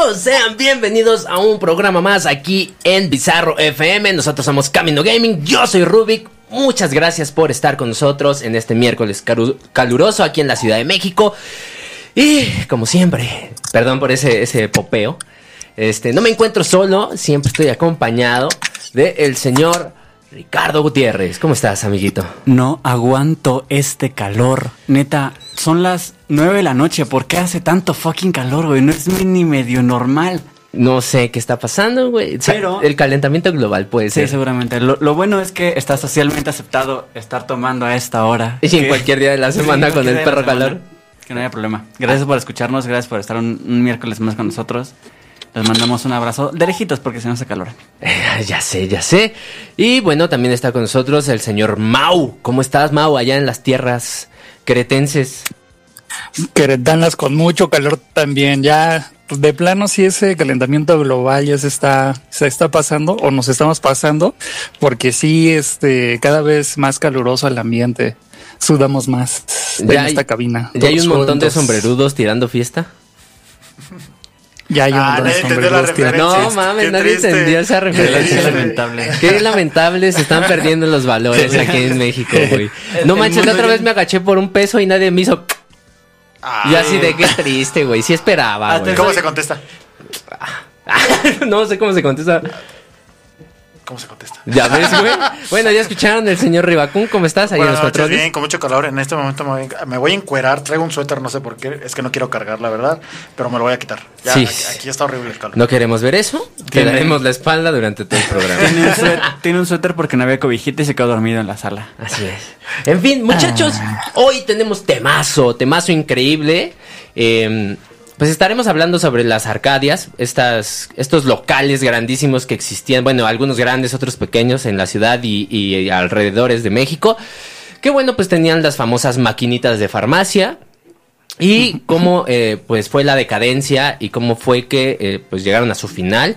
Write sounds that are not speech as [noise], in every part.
Sean bienvenidos a un programa más aquí en Bizarro FM. Nosotros somos Camino Gaming. Yo soy Rubik. Muchas gracias por estar con nosotros en este miércoles caluroso aquí en la Ciudad de México. Y como siempre, perdón por ese, ese popeo. Este, no me encuentro solo, siempre estoy acompañado de el señor Ricardo Gutiérrez. ¿Cómo estás, amiguito? No aguanto este calor. Neta, son las 9 de la noche. ¿Por qué hace tanto fucking calor, güey? No es ni medio normal. No sé qué está pasando, güey. Pero el calentamiento global puede ser. Sí, seguramente. Lo, bueno es que está socialmente aceptado estar tomando a esta hora. Y en cualquier día de la semana con el perro calor. Que no haya problema. Gracias por escucharnos, gracias por estar un, miércoles más con nosotros. Les mandamos un abrazo de lejitos porque se nos hace calor. Eh, ya sé, ya sé. Y bueno, también está con nosotros el señor Mau. ¿Cómo estás, Mau, allá en las tierras cretenses? Queretanas con mucho calor también. Ya, pues, de plano, si ese calentamiento global ya se está, se está pasando o nos estamos pasando, porque sí, este, cada vez más caluroso el ambiente sudamos más en esta cabina. ¿Ya hay un montón de sombrerudos tirando fiesta? Ya hay un ah, tirando No mames, nadie entendió esa referencia. Qué lamentable. Qué lamentable, se están perdiendo los valores aquí en México, güey. [laughs] No manches, la otra vez me agaché por un peso y nadie me hizo... Y así de qué triste, güey. Sí esperaba, güey. ¿Cómo se contesta? [laughs] no sé cómo se contesta. ¿Cómo se contesta? Ya ves, [laughs] güey. bueno, ya escucharon el señor Ribacún. ¿Cómo estás ahí en los controles? bien, con mucho calor. En este momento me voy, a encuerar. Traigo un suéter, no sé por qué. Es que no quiero cargar, la verdad. Pero me lo voy a quitar. Ya, sí. aquí, está horrible el calor. No queremos ver eso. Quedaremos la espalda durante todo el programa. Tiene un, suéter, porque no había cobijita y se quedó dormido en la sala. Así es. En fin, muchachos, ah. hoy tenemos temazo, temazo increíble. Eh, pues estaremos hablando sobre las Arcadias, estas, estos locales grandísimos que existían, bueno, algunos grandes, otros pequeños en la ciudad y, alrededores de México, que bueno, pues tenían las famosas maquinitas de farmacia, y [laughs] cómo eh, pues fue la decadencia y cómo fue que eh, pues llegaron a su final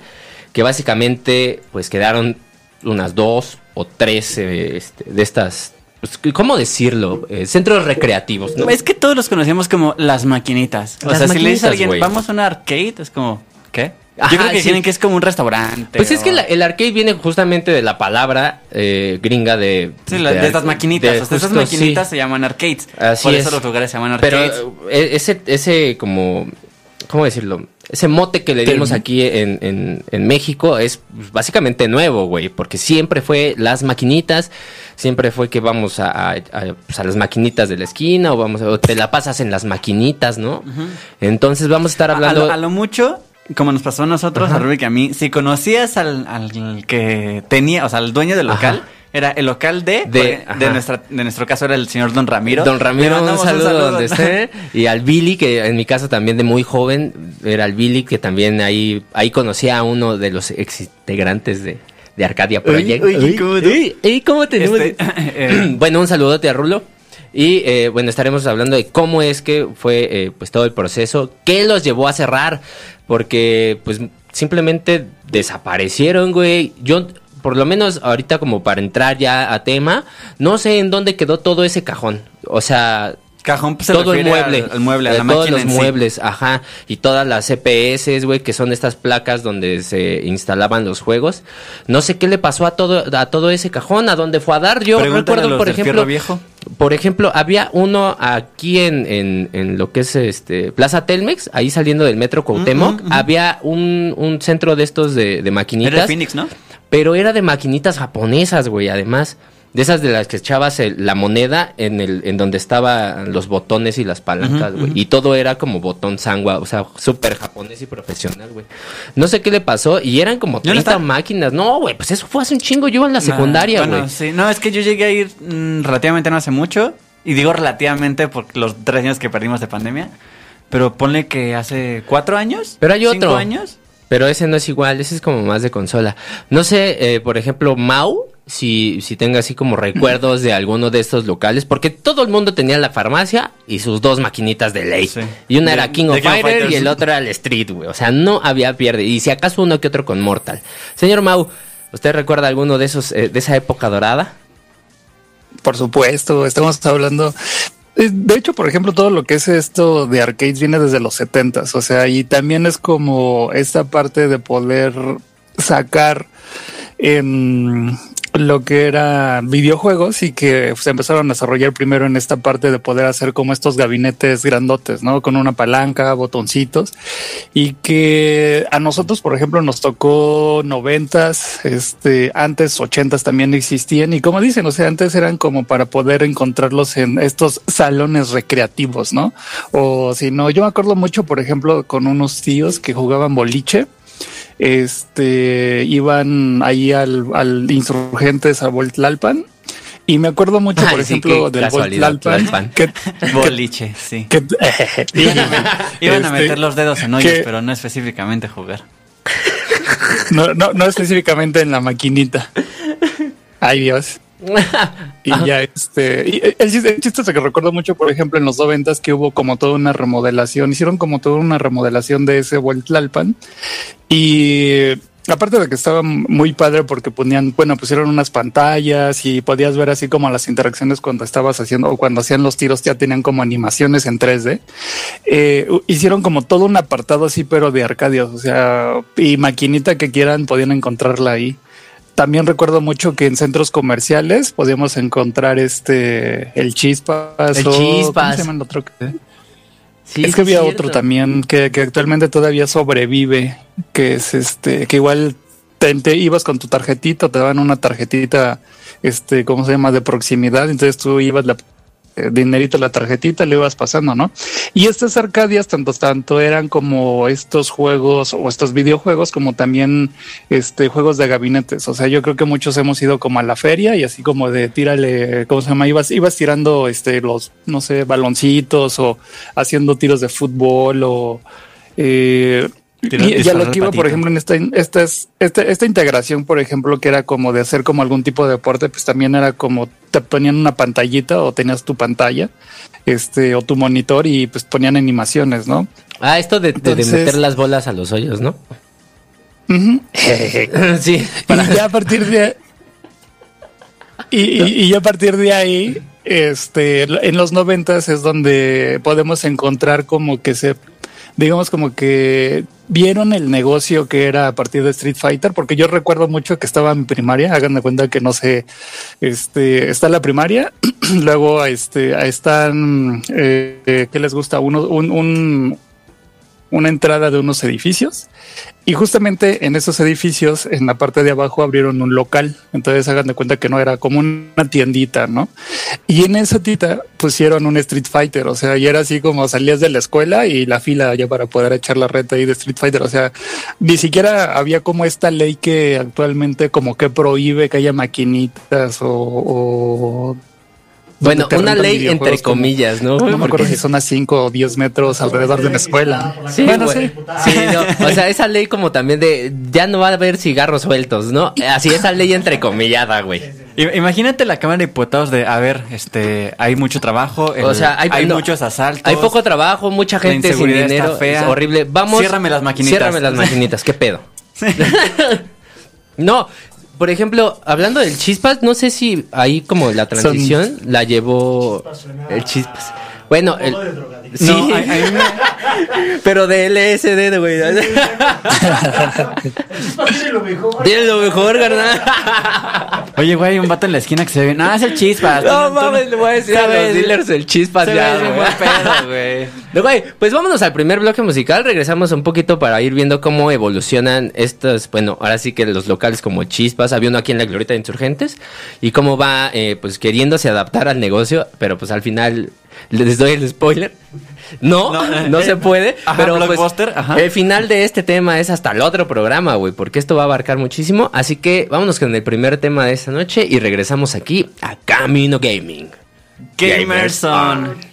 que básicamente pues quedaron unas dos o tres eh, este, de estas pues, ¿Cómo decirlo? Eh, centros recreativos, ¿no? Es que todos los conocemos como las maquinitas. O sea, si le dices a alguien, vamos a un arcade, es como, ¿qué? Yo creo que tienen que es como un restaurante. Pues es que el arcade viene justamente de la palabra eh, gringa de... Sí, de, estas maquinitas. De, estas maquinitas se llaman arcades. Así Por eso los lugares se llaman arcades. Pero eh, ese, ese como... ¿Cómo decirlo? Ese mote que le dimos aquí en, México es básicamente nuevo, güey, porque siempre fue las maquinitas, siempre fue que vamos a, pues, las maquinitas de la esquina o vamos o te la pasas en las maquinitas, ¿no? Entonces vamos a estar hablando... A, lo, mucho, como nos pasó a nosotros, a Rubik y a mí, si conocías al, que tenía, o sea, al dueño del local... Era el local de, de, nuestra, de nuestro caso era el señor Don Ramiro. Don Ramiro, un saludo, donde esté. [laughs] Y al Billy, que en mi caso también de muy joven, era el Billy, que también ahí, ahí conocía a uno de los ex integrantes de, de Arcadia Project. ¿cómo, tenemos? Este, [laughs] [clears throat] eh, bueno, un saludote a Rulo. Y eh, bueno, estaremos hablando de cómo es que fue eh, pues todo el proceso, qué los llevó a cerrar, porque pues simplemente desaparecieron, güey. Yo por lo menos ahorita como para entrar ya a tema, no sé en dónde quedó todo ese cajón. O sea, Cajón pues, todo el mueble, al, mueble, a la todos los muebles, ajá, y todas las CPS, güey, que son estas placas donde se instalaban los juegos. No sé qué le pasó a todo a todo ese cajón, a dónde fue a dar. Yo recuerdo, por ejemplo, viejo. por ejemplo, había uno aquí en, en, en, lo que es este Plaza Telmex, ahí saliendo del metro Cuauhtémoc, había un, un centro de estos de, de maquinitas. Era Phoenix, ¿no? Pero era de maquinitas japonesas, güey, además. De esas de las que echabas la moneda en el en donde estaban los botones y las palancas, güey. Y todo era como botón sangua, o sea, súper japonés y profesional, güey. No sé qué le pasó y eran como 30 máquinas. No, güey, pues eso fue hace un chingo. Yo en la secundaria, güey. sí. No, es que yo llegué a ir mm, relativamente no hace mucho. Y digo relativamente por los tres años que perdimos de pandemia. Pero ponle que hace cuatro años. Pero hay otro. ¿Cinco años? Pero ese no es igual, ese es como más de consola. No sé, eh, por ejemplo, Mau, si, si tenga así como recuerdos de alguno de estos locales, porque todo el mundo tenía la farmacia y sus dos maquinitas de ley. Y una era King of Fighters y el otro era el Street, güey. O sea, no había pierde. Y si acaso uno que otro con Mortal. Señor Mau, ¿usted recuerda alguno de esos, eh, de esa época dorada? Por supuesto, estamos hablando de hecho, por ejemplo, todo lo que es esto de arcades viene desde los setentas, o sea, y también es como esta parte de poder sacar en lo que era videojuegos y que se empezaron a desarrollar primero en esta parte de poder hacer como estos gabinetes grandotes, ¿no? Con una palanca, botoncitos y que a nosotros, por ejemplo, nos tocó noventas, este, antes ochentas también existían y como dicen, o sea, antes eran como para poder encontrarlos en estos salones recreativos, ¿no? O si no, yo me acuerdo mucho, por ejemplo, con unos tíos que jugaban boliche este, iban ahí al, al Insurgentes a Voltlalpan. Y me acuerdo mucho, por ejemplo, del Voltlalpan. Que, Boliche, sí. [laughs] [laughs] iban, a, iban a, este, meter los dedos en hoyos, pero no específicamente jugar. [laughs] No, no, no específicamente en la maquinita. Ay Dios. [laughs] y ya este, y el, chiste, es que recuerdo mucho, por ejemplo, en los noventas que hubo como toda una remodelación, hicieron como toda una remodelación de ese Vueltlalpan y aparte de que estaba muy padre porque ponían, bueno, pusieron unas pantallas y podías ver así como las interacciones cuando estabas haciendo o cuando hacían los tiros ya tenían como animaciones en 3D. Eh, hicieron como todo un apartado así, pero de arcadios, o sea, y maquinita que quieran podían encontrarla ahí. También recuerdo mucho que en centros comerciales podíamos encontrar este el chispas. El chispas. ¿cómo se otro? Sí, es que había otro también que, que, actualmente todavía sobrevive, que es este, que igual te, ibas con tu tarjetita, te daban una tarjetita, este, ¿cómo se llama? De proximidad, entonces tú ibas, la dinerito la tarjetita, le ibas pasando, ¿no? Y estas arcadias, tanto, tanto eran como estos juegos o estos videojuegos, como también este juegos de gabinetes. O sea, yo creo que muchos hemos ido como a la feria y así como de tírale, ¿cómo se llama? Ibas, ibas tirando este los, no sé, baloncitos o haciendo tiros de fútbol o eh, y ya lo que iba, por ejemplo, en esta, esta, esta, esta integración, por ejemplo, que era como de hacer como algún tipo de deporte, pues también era como te ponían una pantallita o tenías tu pantalla, este, o tu monitor y pues ponían animaciones, ¿no? Ah, esto de, meter las bolas a los hoyos, ¿no? [laughs] [laughs] sí. Y ya a [laughs] partir de y, y, y, a partir de ahí, este, en los noventas es donde podemos encontrar como que se digamos como que vieron el negocio que era a partir de Street Fighter, porque yo recuerdo mucho que estaba en primaria, hagan de cuenta que no sé, este, está la primaria, [clears throat] luego este, están, eh, ¿qué les gusta? Uno, un, un, una entrada de unos edificios y justamente en esos edificios, en la parte de abajo, abrieron un local. Entonces hagan de cuenta que no era como una tiendita, ¿no? Y en esa tienda pusieron un Street Fighter. O sea, y era así como salías de la escuela y la fila ya para poder echar la reta ahí de Street Fighter. O sea, ni siquiera había como esta ley que actualmente como que prohíbe que haya maquinitas o, o bueno, una ley entre comillas, ¿no? No me acuerdo si son a 5 o 10 metros alrededor de una escuela. Sí, bueno, sí. sí no, o sea, esa ley como también de ya no va a haber cigarros sueltos, ¿no? Así esa ley entrecomillada, güey. Imagínate la Cámara de Diputados de, a ver, este, hay mucho trabajo, o sea, hay, muchos asaltos. Hay poco trabajo, mucha gente sin dinero, fea. horrible. Vamos. Ciérrame las maquinitas. Ciérrame las maquinitas, ¿qué pedo? [laughs] [laughs] no, por ejemplo, hablando del chispas, no sé si ahí como la transición la llevó el chispas. Bueno, el, Sí. [laughs] Pero de LSD, güey. Tiene lo mejor. Tiene lo mejor, carnal. Oye, güey, hay un vato en la esquina que se ve. No, es el chispas. No mames, le voy a decir a los dealers el chispas se ya. güey. buen pedo, [laughs] güey. Güey, pues vámonos al primer bloque musical. Regresamos un poquito para ir viendo cómo evolucionan estos, bueno, ahora sí que los locales como Chispas, había uno aquí en la Glorieta de Insurgentes, y cómo va, eh, pues queriéndose adaptar al negocio, pero pues al final les doy el spoiler. No, no, No, se puede. [laughs] ajá, pero pues, ajá. el final de este tema es hasta el otro programa, güey, porque esto va a abarcar muchísimo. Así que vámonos con el primer tema de esta noche y regresamos aquí a Camino Gaming. Gamerson.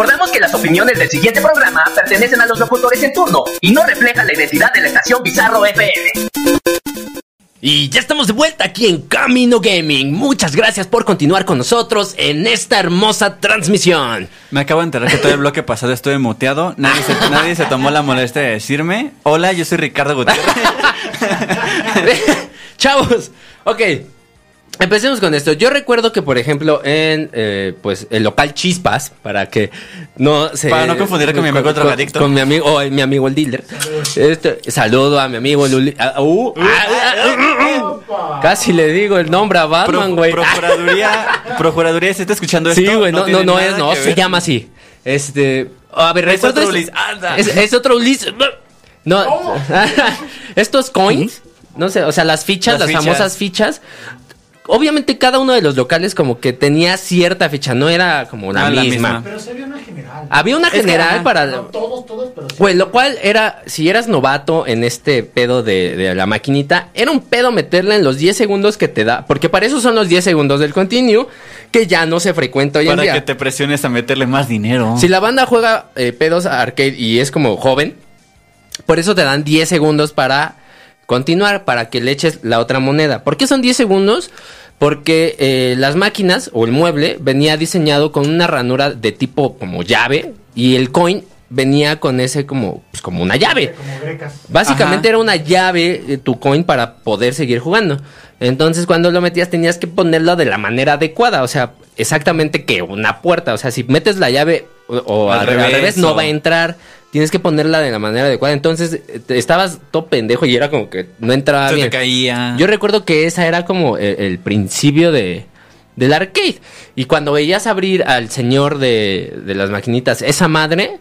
Recordamos que las opiniones del siguiente programa pertenecen a los locutores en turno y no reflejan la identidad de la estación Bizarro FM. Y ya estamos de vuelta aquí en Camino Gaming. Muchas gracias por continuar con nosotros en esta hermosa transmisión. Me acabo de enterar que todo el bloque pasado estuve muteado. Nadie se, nadie se tomó la molestia de decirme: Hola, yo soy Ricardo Gutiérrez. [laughs] Chavos, ok. Empecemos con esto. Yo recuerdo que, por ejemplo, en eh, pues el local Chispas, para que no se. Para no confundir con, mi amigo drogadicto. Con, mi amigo, o mi amigo el dealer. Este, saludo a mi amigo Luli. Uh, uh, uh, casi le digo el nombre a Batman, güey. Procuraduría, [laughs] Procuraduría, ¿se está escuchando esto? Sí, güey, no, no, no, es, no, se llama así. Este. A ver, es otro Ulises. Es, es, otro Ulises. No. [laughs] Estos coins. No sé, o sea, las fichas, las, las famosas fichas, obviamente cada uno de los locales como que tenía cierta fecha, no era como la, misma. Pero se había una general. Había una general para... todos, todos, pero Pues lo cual era, si eras novato en este pedo de, la maquinita, era un pedo meterla en los 10 segundos que te da, porque para eso son los 10 segundos del continue, que ya no se frecuenta hoy para en día. que te presiones a meterle más dinero. Si la banda juega eh, pedos arcade y es como joven, por eso te dan 10 segundos para continuar, para que le eches la otra moneda. ¿Por qué son 10 segundos? Porque eh, las máquinas o el mueble venía diseñado con una ranura de tipo como llave y el coin venía con ese como, pues como una llave. Básicamente era una llave eh, tu coin para poder seguir jugando. Entonces cuando lo metías tenías que ponerlo de la manera adecuada, o sea, exactamente que una puerta, o sea, si metes la llave o, al, revés, no va a entrar tienes que ponerla de la manera adecuada. Entonces, estabas todo pendejo y era como que no entraba Se bien. Te caía. Yo recuerdo que esa era como el, principio de, del arcade. Y cuando veías abrir al señor de, de las maquinitas esa madre,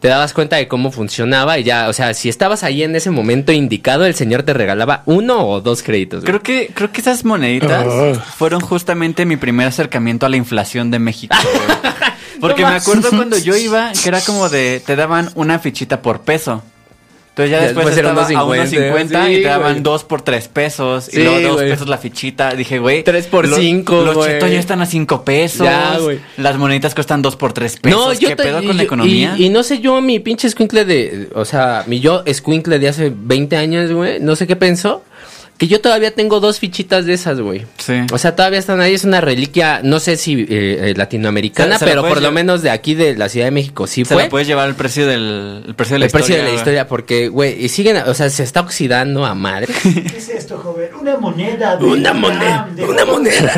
te dabas cuenta de cómo funcionaba y ya, o sea, si estabas ahí en ese momento indicado, el señor te regalaba uno o dos créditos. Creo que, creo que esas moneditas ah. fueron justamente mi primer acercamiento a la inflación de México. [laughs] Porque me acuerdo cuando yo iba, que era como de, te daban una fichita por peso. Entonces ya después, estaba a unos 50 y te daban dos por tres pesos. y luego dos pesos la fichita. Dije, güey. Tres por cinco, Los chetos ya están a cinco pesos. Ya, Las moneditas cuestan dos por tres pesos. No, yo ¿Qué pedo con la economía? Y, no sé yo, mi pinche escuincle de... O sea, mi yo escuincle de hace 20 años, güey. No sé qué pensó. Que yo todavía tengo dos fichitas de esas, güey. Sí. O sea, todavía están ahí. Es una reliquia, no sé si eh, eh, latinoamericana, pero por lo menos de aquí de la Ciudad de México sí se fue. Se puedes llevar el precio del el precio de la historia. El precio de la historia, porque, güey, y siguen, o sea, se está oxidando a madre. [laughs] ¿Qué es esto, joven? Una moneda de Una moneda. una moneda.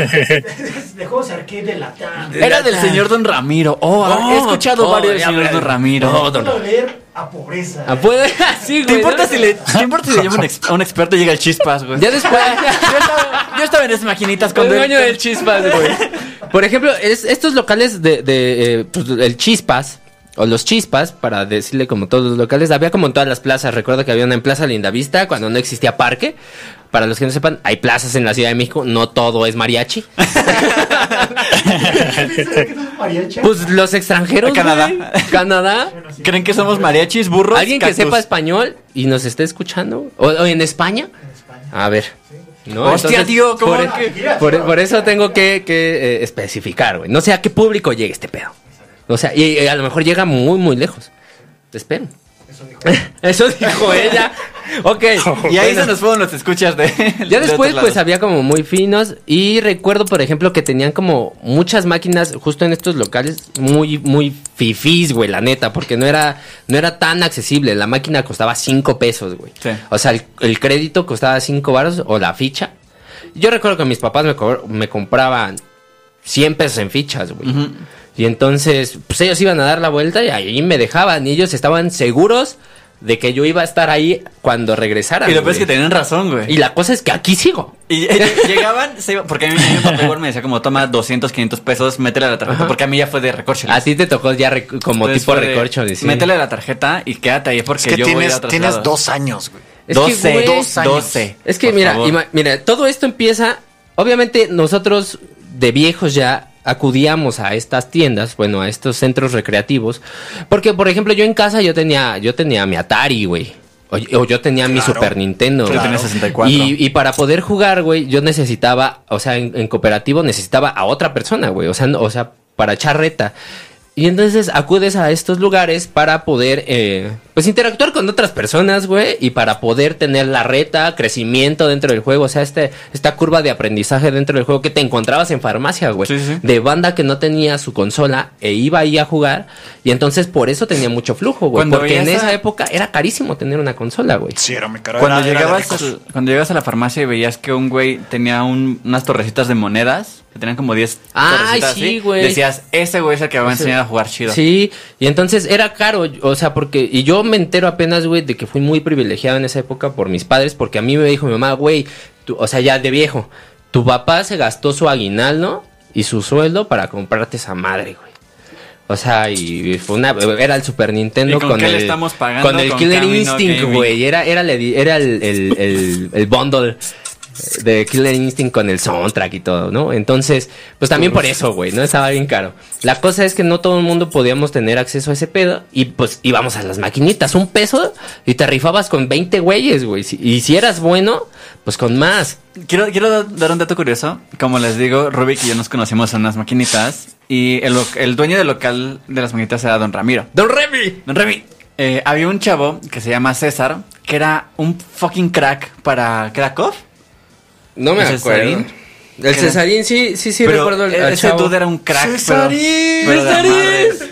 De juegos arcade de la TAM. [laughs] Era del señor Don Ramiro. Oh, he oh, escuchado oh, varios del señor Don Ramiro. Oh, don... a pobreza. A poder, [laughs] sí, güey. ¿Te importa, si le, ¿Te importa si le llama [laughs] a un experto y llega el chispas, güey? Ya después. [laughs] yo, estaba, en esas maquinitas con el dueño del chispas, güey. Por ejemplo, estos locales de, de eh, pues, el chispas. O los chispas, para decirle como todos los locales, había como en todas las plazas. Recuerdo que había una en Plaza Lindavista cuando no existía parque. Para los que no sepan, hay plazas en la Ciudad de México, no todo es mariachi. [laughs] pues los extranjeros. Canadá. Canadá. ¿Creen que somos mariachis, burros? ¿Alguien que sepa español y nos esté escuchando? ¿O, en España? A ver. No, Hostia, tío, ¿cómo por, que... por, eso tengo que, que eh, especificar, güey. No sé a qué público llegue este pedo. O sea, y, a lo mejor llega muy, muy lejos. Te espero. Eso dijo [laughs] ella. ok. [laughs] Y ahí se nos fueron los escuchas de. Ya después, pues había como muy finos. Y recuerdo, por ejemplo, que tenían como muchas máquinas justo en estos locales muy, muy fifís, güey, la neta. Porque no era, no era tan accesible. La máquina costaba 5 pesos, güey. O sea, el, crédito costaba 5 baros o la ficha. Yo recuerdo que mis papás me, me compraban 100 pesos en fichas, güey. Y entonces, pues ellos iban a dar la vuelta y ahí me dejaban. Y ellos estaban seguros de que yo iba a estar ahí cuando regresaran. Y después que tenían razón, güey. Y la cosa es que aquí sigo. Y [laughs] llegaban, porque a mí, mi papá igual me decía como, toma 200, 500 pesos, métele a la tarjeta, porque a mí ya fue de recorcho. A ti te tocó ya como tipo recorcho. Sí. Métele a la tarjeta y quédate ahí porque es que yo tienes, voy a Tienes dos años, güey. Es 12, que, dos años. 12. Es que mira, mira, todo esto empieza, obviamente nosotros de viejos ya acudíamos a estas tiendas, bueno, a estos centros recreativos, porque por ejemplo yo en casa yo tenía, yo tenía mi Atari, güey. O, yo tenía mi Super Nintendo. Yo tenía 64. Y, para poder jugar, güey, yo necesitaba, o sea, en, cooperativo necesitaba a otra persona, güey. O sea, o sea, para echar reta. Y entonces acudes a estos lugares para poder, eh, pues, interactuar con otras personas, güey, y para poder tener la reta, crecimiento dentro del juego, o sea, este, esta curva de aprendizaje dentro del juego que te encontrabas en farmacia, güey, de banda que no tenía su consola e iba ahí a jugar, y entonces por eso tenía mucho flujo, güey, porque en esa época era carísimo tener una consola, güey. Sí, era muy caro. Cuando, llegabas, cuando llegabas a la farmacia y veías que un güey tenía unas torrecitas de monedas, tenían como 10 Ah, sí, güey. Decías, ese güey es el que me va a enseñar a jugar chido. Sí, y entonces era caro, o sea, porque, y yo me entero apenas, güey, de que fui muy privilegiado en esa época por mis padres, porque a mí me dijo mi mamá, güey, o sea, ya de viejo, tu papá se gastó su aguinaldo y su sueldo para comprarte esa madre, güey. O sea, y fue una, era el Super Nintendo con, el, estamos pagando con el Killer Instinct, güey. Era, era, era el, el, el, el bundle de Killer Instinct con el soundtrack y todo, ¿no? Entonces, pues también por eso, güey, ¿no? Estaba bien caro. La cosa es que no todo el mundo podíamos tener acceso a ese pedo y pues íbamos a las maquinitas, un peso y te rifabas con 20 güeyes, güey. Y si eras bueno, pues con más. Quiero, quiero dar un dato curioso. Como les digo, Rubik y yo nos conocimos en unas maquinitas y el, dueño del local de las maquinitas era Don Ramiro. ¡Don Remy! Don Remy. Eh, había un chavo que se llama César, que era un fucking crack para Krakow. No me acuerdo. El Cesarín, sí, sí, sí, recuerdo el, Ese dude era un crack. ¡Cesarín! ¡Cesarín!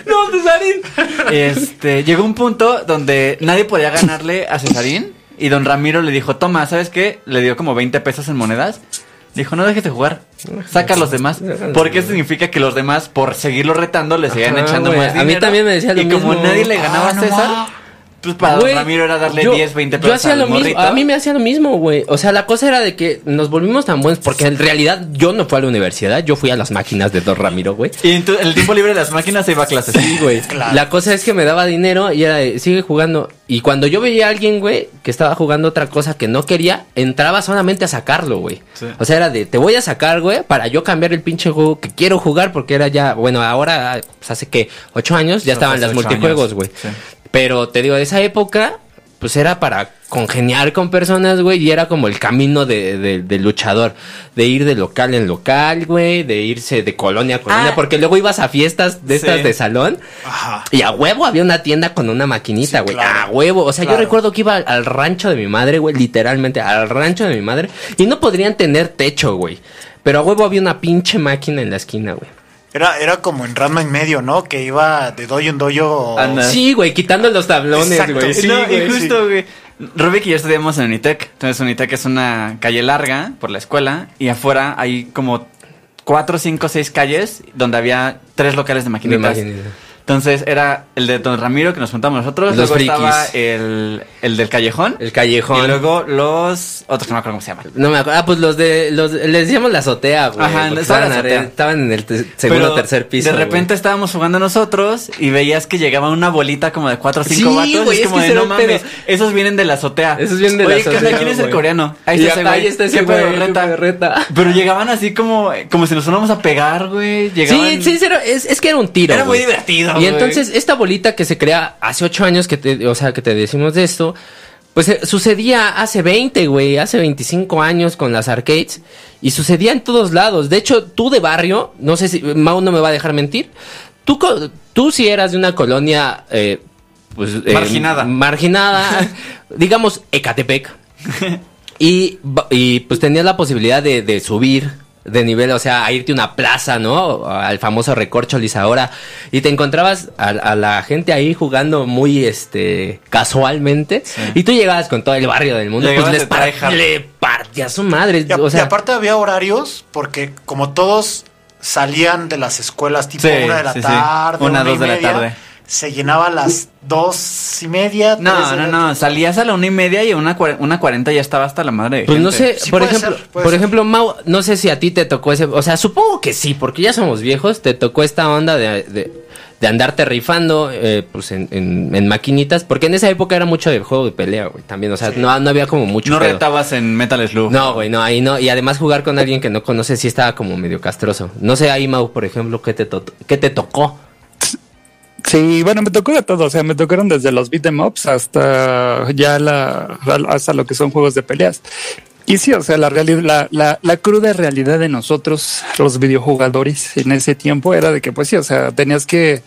¡No, Cesarín! Este, llegó un punto donde nadie podía ganarle a Cesarín. Y don Ramiro le dijo, toma, ¿sabes qué? Le dio como 20 pesos en monedas. Dijo, no dejes de jugar. Saca a los demás. Porque eso significa que los demás, por seguirlo retando, le seguían echando más dinero. A mí también me decía lo y mismo. Y como nadie le ganaba a César, pues para Don Ramiro era darle 10, 20 pesos. Yo hacía lo mismo. A mí me hacía lo mismo, güey. O sea, la cosa era de que nos volvimos tan buenos. Porque en realidad yo no fui a la universidad. Yo fui a las máquinas de Don Ramiro, güey. Y en el tiempo libre de las máquinas se iba a clases. Sí, güey. [laughs] La cosa es que me daba dinero y era de, sigue jugando. Y cuando yo veía a alguien, güey, que estaba jugando otra cosa que no quería, entraba solamente a sacarlo, güey. O sea, era de, te voy a sacar, güey, para yo cambiar el pinche juego que quiero jugar. Porque era ya, bueno, ahora, pues hace que, ocho años, ya estaban las multijuegos, güey. Pero te digo, de esa época, pues era para congeniar con personas, güey, y era como el camino de, de, luchador, de ir de local en local, güey, de irse de colonia a colonia, ah. porque luego ibas a fiestas de estas de salón, Ajá. y a huevo había una tienda con una maquinita, güey, a huevo, o sea, yo recuerdo que iba al rancho de mi madre, güey, literalmente, al rancho de mi madre, y no podrían tener techo, güey, pero a huevo había una pinche máquina en la esquina, güey. Era, era como en Rama en medio, ¿no? Que iba de doyo en doyo. Sí, güey, quitando los tablones, güey. Sí, y justo, güey. Rubik y yo estudiamos en Unitec. Entonces, Unitec es una calle larga por la escuela. Y afuera hay como cuatro, cinco, seis calles donde había tres locales de maquinitas. Entonces era el de Don Ramiro que nos juntamos nosotros. Los luego estaba el, el del Callejón. El Callejón. Y luego los otros que no me acuerdo cómo se llaman. No me acuerdo. Ah, pues los de. Los, les decíamos la azotea, güey. Ajá, estaban, estaban, en el segundo o tercer piso. De repente estábamos jugando nosotros y veías que llegaba una bolita como de cuatro o cinco sí, vatos. Güey, es, como de no mames. Esos vienen de la azotea. Esos vienen de la azotea. ¿quién es el coreano? Ahí está ese güey. Ahí está ese güey. Reta. reta. Pero llegaban así como, como si nos fuéramos a pegar, güey. Sí, sí, es, es que era un tiro. Era muy divertido. Y entonces esta bolita que se crea hace ocho años que te, o sea, que te decimos de esto, pues eh, sucedía hace 20, güey, hace 25 años con las arcades y sucedía en todos lados. De hecho, tú de barrio, no sé si Mau no me va a dejar mentir, tú, tú si eras de una colonia, eh, pues... Eh, marginada. Marginada, [laughs] digamos, Ecatepec. [laughs] y, y pues tenías la posibilidad de subir de nivel, o sea, a irte a una plaza, ¿no? Al famoso recorcho ahora y te encontrabas a, la gente ahí jugando muy, este, casualmente. Y tú llegabas con todo el barrio del mundo, pues les le partía su madre. Y, o sea, aparte había horarios porque como todos salían de las escuelas tipo una de la tarde, una, dos de la tarde se llenaba a las dos y media. No, no, no, salías a la una y media y a una, una cuarenta ya estaba hasta la madre de Pues no sé, por ejemplo, por ejemplo, Mau, no sé si a ti te tocó ese, o sea, supongo que sí, porque ya somos viejos, te tocó esta onda de, de, andarte rifando, eh, pues en, en, maquinitas, porque en esa época era mucho de juego de pelea, güey, también, o sea, no, no había como mucho. No retabas en Metal Slug. No, güey, no, ahí no, y además jugar con alguien que no conoces sí estaba como medio castroso. No sé ahí, Mau, por ejemplo, ¿qué te, qué te tocó? Sí, bueno, me tocó de todo, o sea, me tocaron desde los beat em ups hasta ya la, hasta lo que son juegos de peleas. y sí, o sea, la, realidad, la, la, cruda realidad de nosotros, los videojugadores en ese tiempo, era de que, pues sí, o sea, tenías que,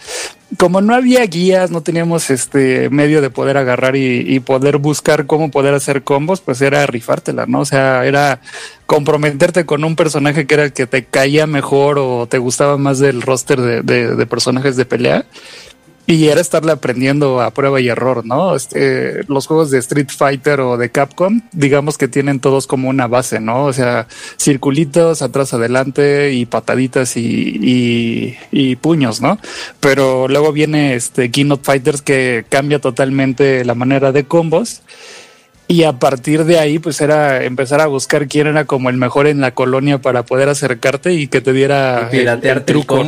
como no había guías, no teníamos este medio de poder agarrar y, poder buscar cómo poder hacer combos, pues era rifártela, ¿no? O sea, era comprometerte con un personaje que era el que te caía mejor o te gustaba más del roster de, de personajes de pelea y era estarle aprendiendo a prueba y error, ¿no? Este, los juegos de Street Fighter o de Capcom, digamos que tienen todos como una base, ¿no? O sea, circulitos atrás adelante y pataditas y, y, puños, ¿no? Pero luego viene este Keynote Fighters que cambia totalmente la manera de combos y a partir de ahí, pues era empezar a buscar quién era como el mejor en la colonia para poder acercarte y que te diera el, truco.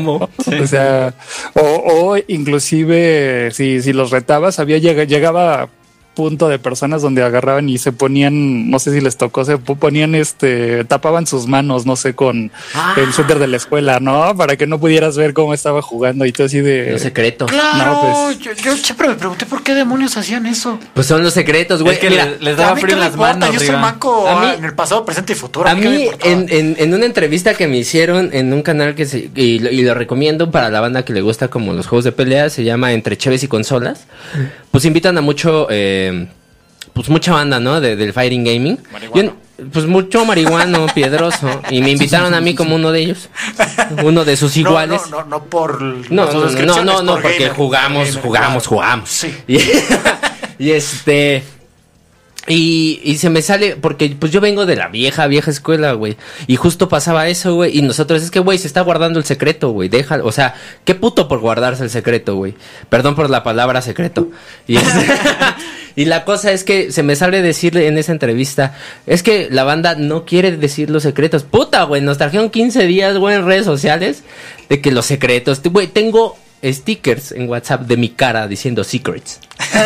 O sea, o, o, inclusive si, si los retabas, había llegaba punto de personas donde agarraban y se ponían, no sé si les tocó, se ponían este, tapaban sus manos, no sé, con ah. el suéter de la escuela, ¿no? Para que no pudieras ver cómo estaba jugando y todo así de. Los secretos. Claro, pues, yo, siempre me pregunté por qué demonios hacían eso. Pues son los secretos, güey. que Mira, les daba frío las manos. Yo soy manco en el pasado, presente y futuro. A, mí, en, en, en, una entrevista que me hicieron en un canal que se, y, y, lo recomiendo para la banda que le gusta como los juegos de pelea, se llama Entre Cheves y Consolas. Pues invitan a mucho. Eh, pues mucha banda, ¿no? De, del Fighting Gaming. pues mucho marihuano, [laughs] piedroso. Y me invitaron a mí como uno de ellos. Uno de sus iguales. No, no, no, por. No, no, no, no, porque jugamos, jugamos, jugamos. Sí. [laughs] y este. Y, y, se me sale, porque pues yo vengo de la vieja, vieja escuela, güey. Y justo pasaba eso, güey. Y nosotros, es que, güey, se está guardando el secreto, güey. Déjalo. O sea, qué puto por guardarse el secreto, güey. Perdón por la palabra secreto. Y, [laughs] y la cosa es que se me sale decirle en esa entrevista, es que la banda no quiere decir los secretos. Puta, güey, nos trajeron 15 días, güey, en redes sociales de que los secretos, güey, tengo stickers en WhatsApp de mi cara diciendo secrets. [laughs]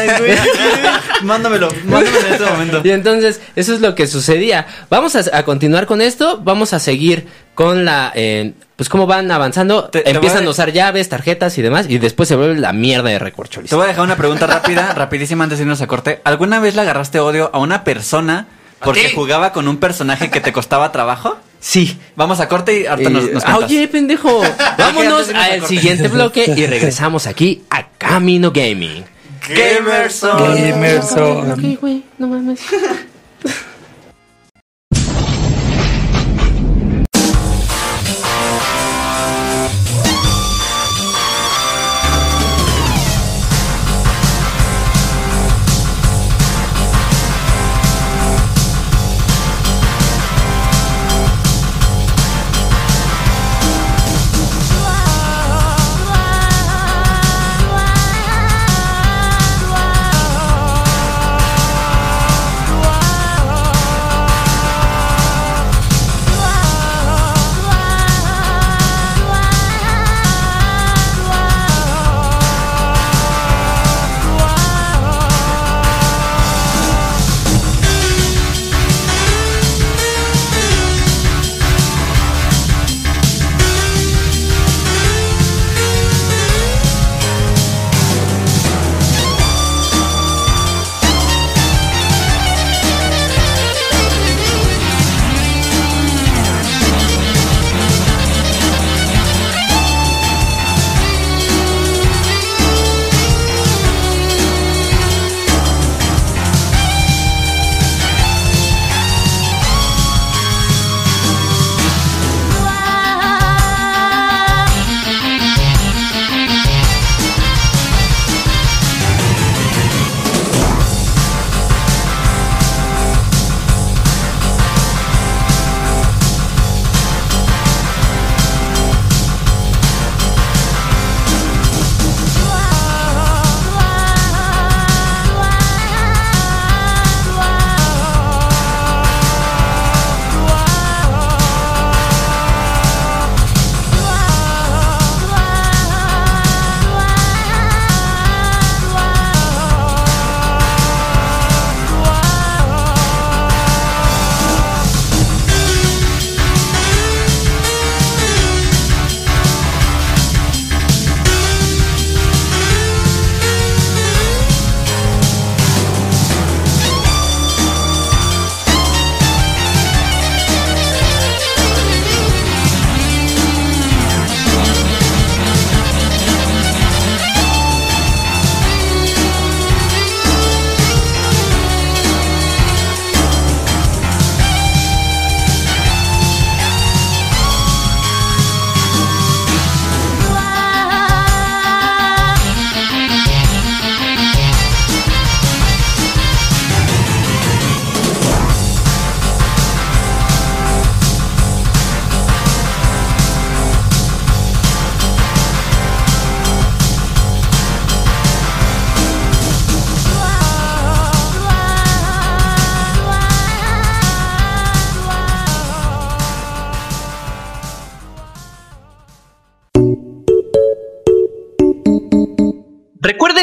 mándamelo, mándamelo en este momento. Y entonces, eso es lo que sucedía. Vamos a, continuar con esto, vamos a seguir con la... Eh, pues cómo van avanzando, empiezan a... usar llaves, tarjetas y demás, y después se vuelve la mierda de recorcholis. Te voy a dejar una pregunta rápida, [laughs] rapidísima antes de irnos a corte. ¿Alguna vez le agarraste odio a una persona porque jugaba con un personaje que te costaba trabajo? Sí, vamos a corte y ahorita nos, nos Oye, pendejo, [laughs] vámonos al siguiente [laughs] bloque y regresamos aquí a Camino Gaming. Gamerson. Gamerson. Ok, güey, no mames. [laughs]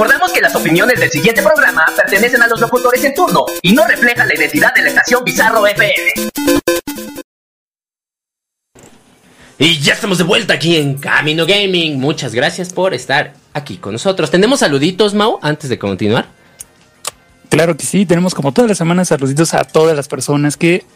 Recordamos que las opiniones del siguiente programa pertenecen a los locutores en turno y no reflejan la identidad de la estación Bizarro FM. Y ya estamos de vuelta aquí en Camino Gaming. Muchas gracias por estar aquí con nosotros. ¿Tenemos saluditos, Mau, antes de continuar? Claro que sí, tenemos como todas las semanas saluditos a todas las personas que